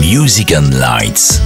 Music and Lights.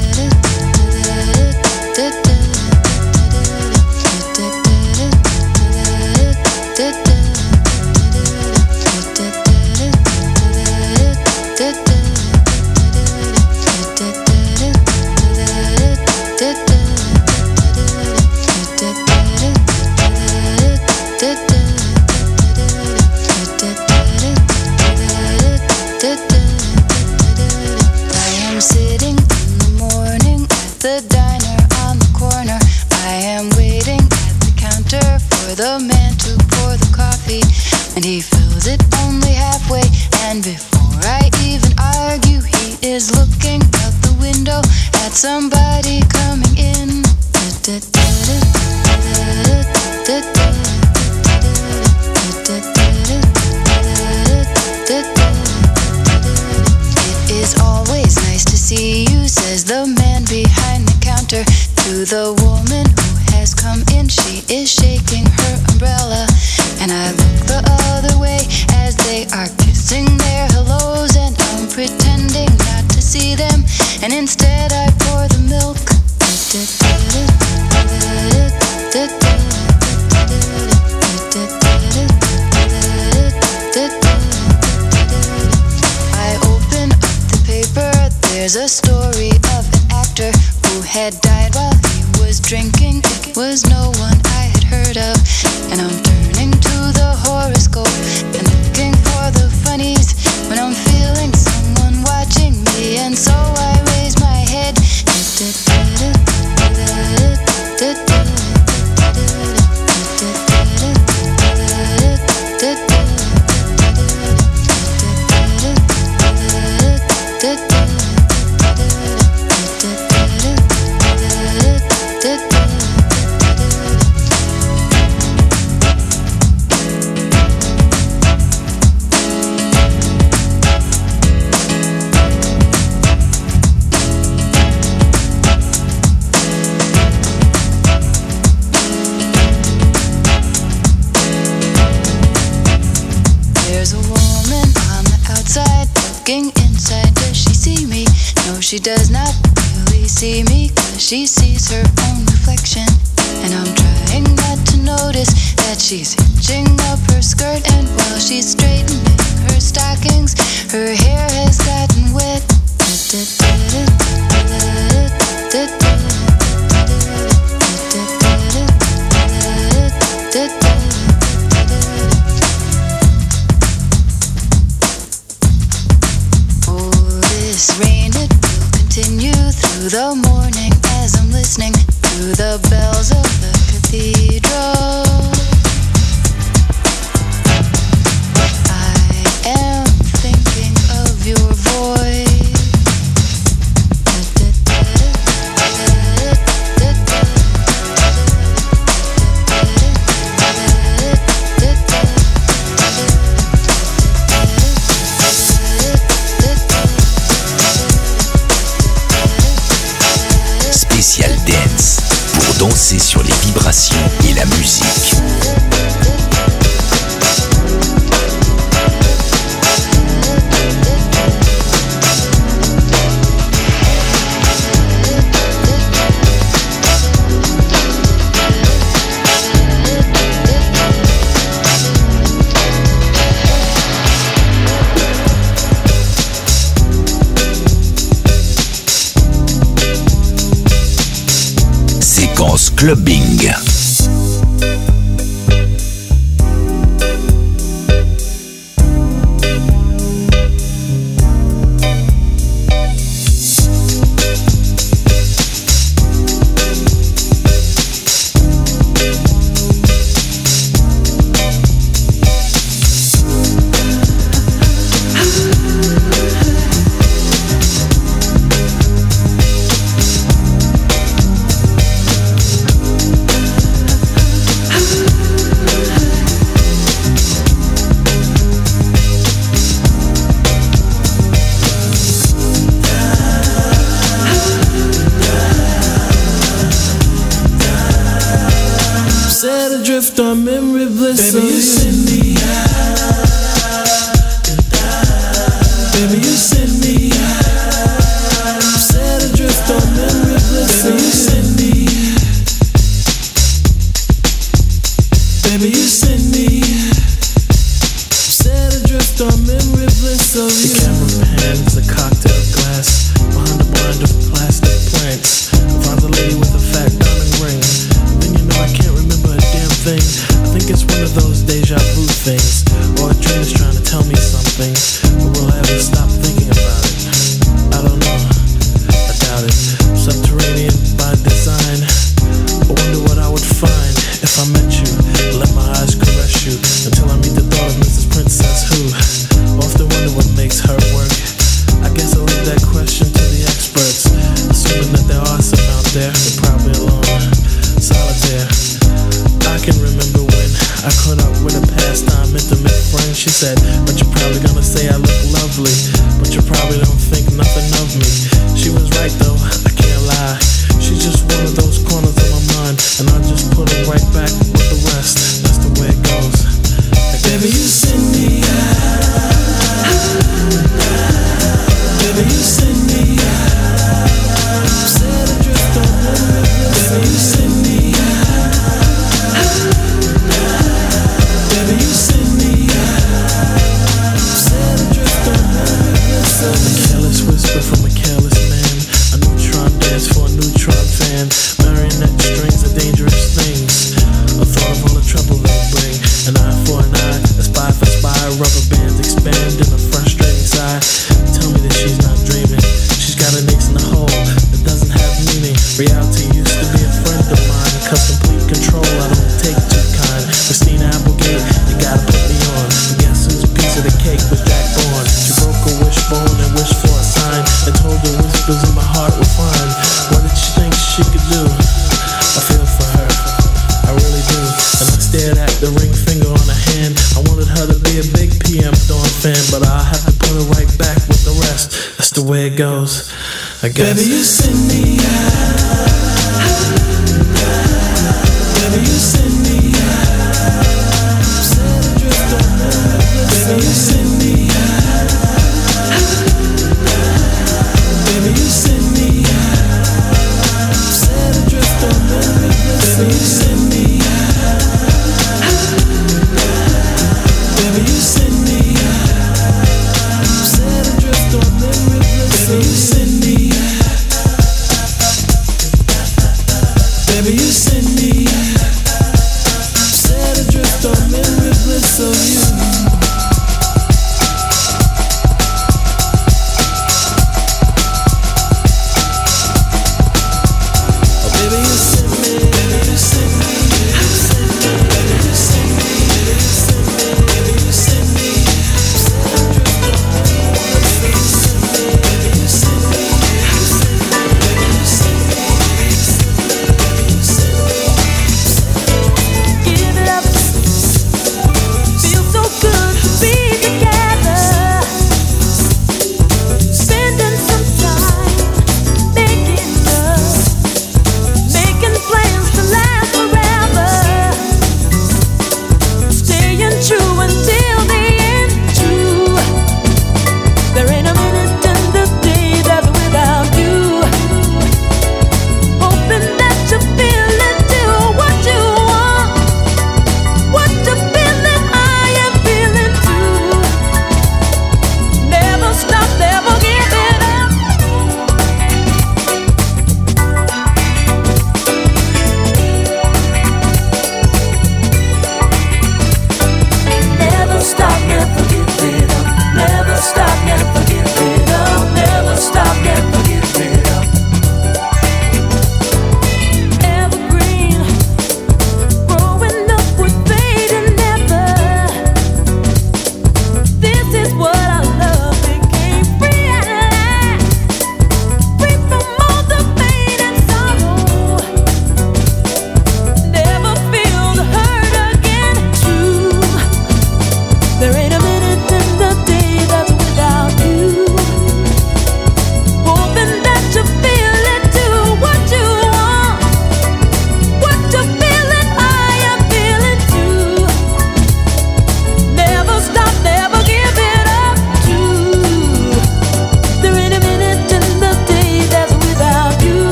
Clubbing.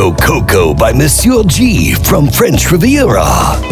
Coco Coco by Monsieur G from French Riviera.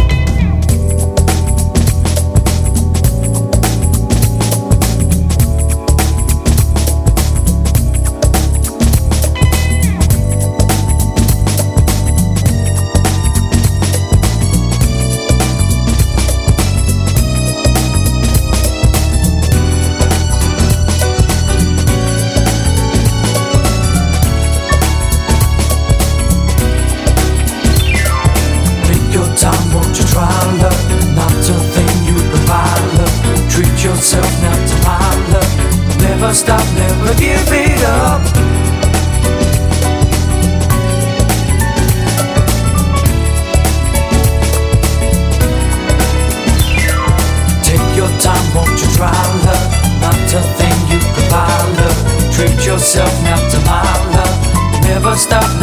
Stop,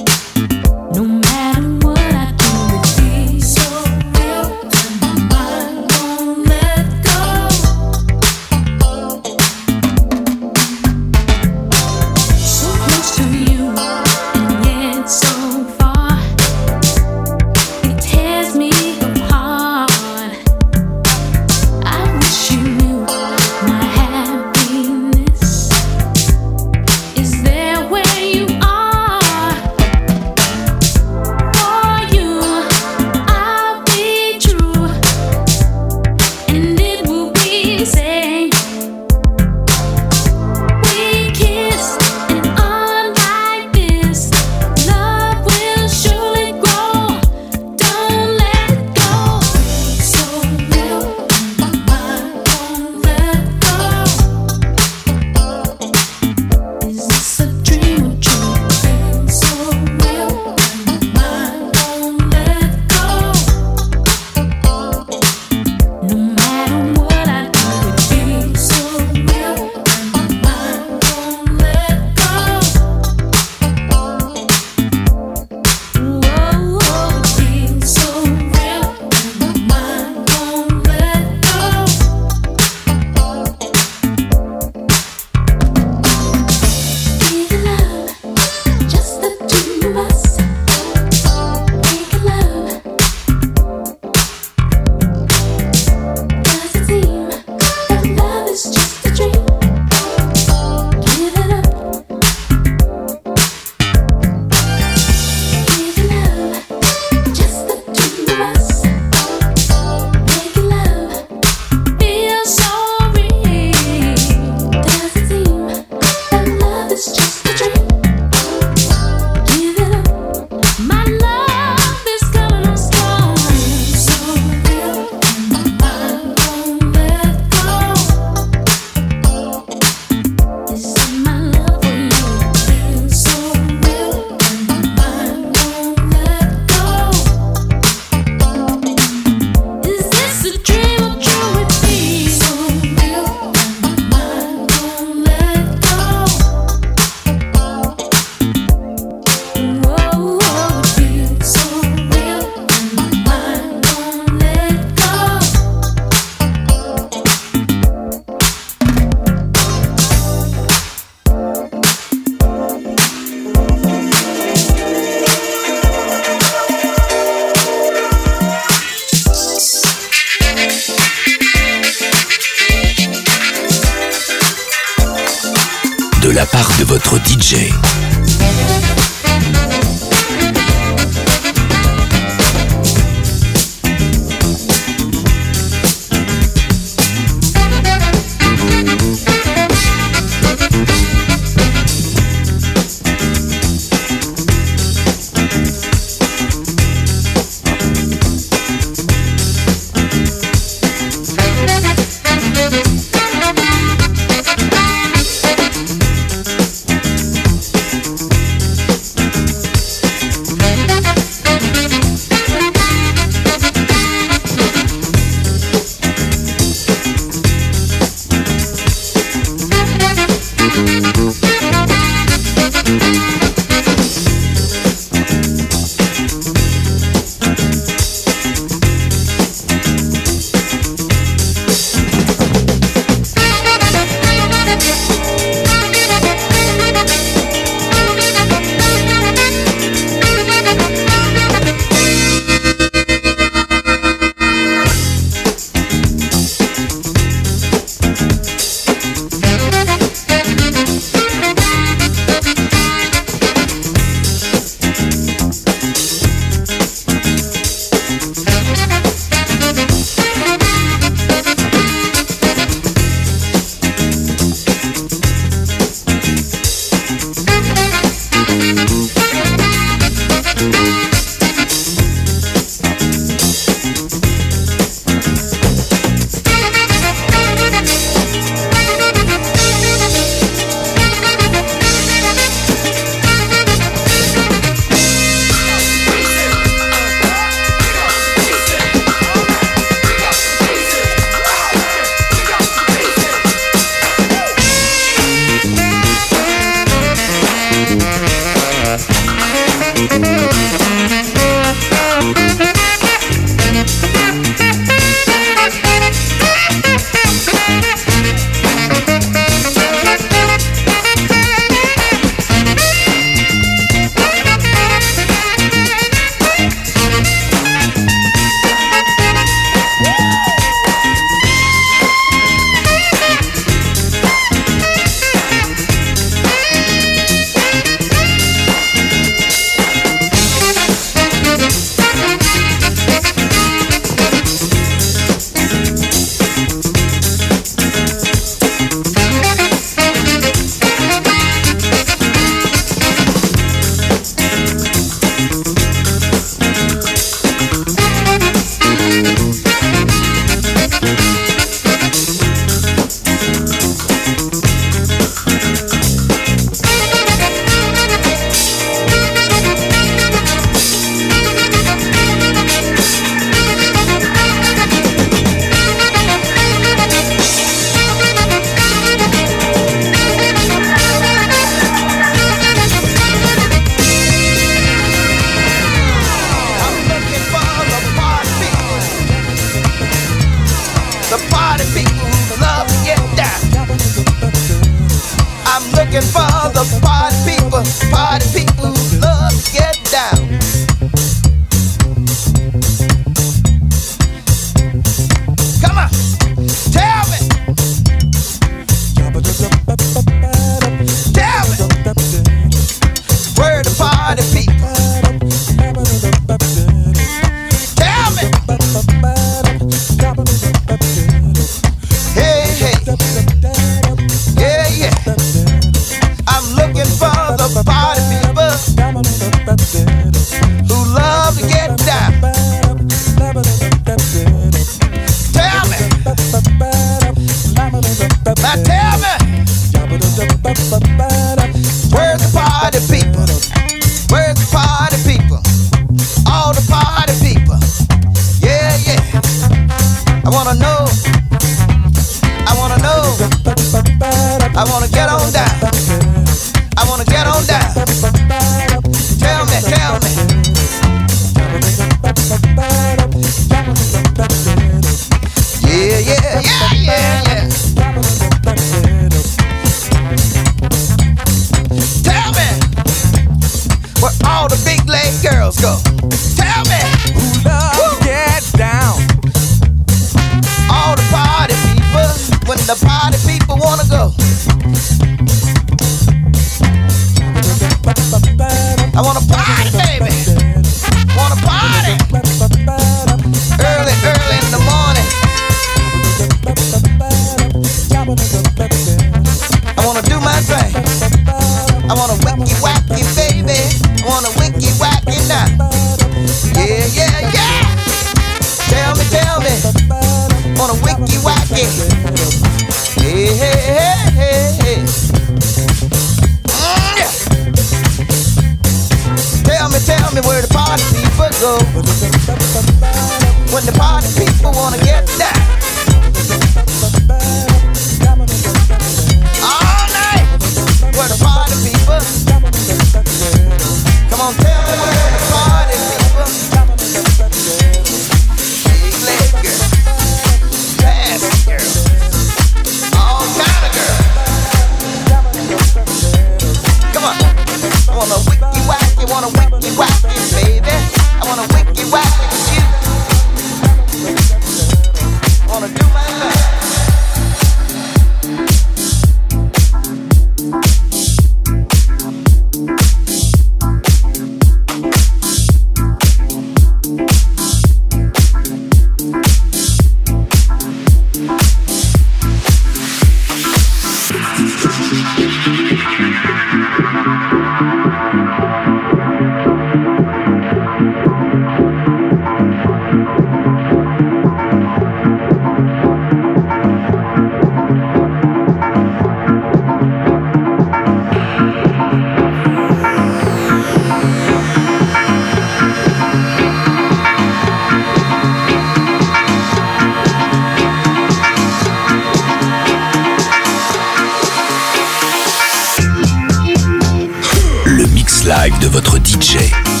live de votre DJ.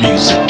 music.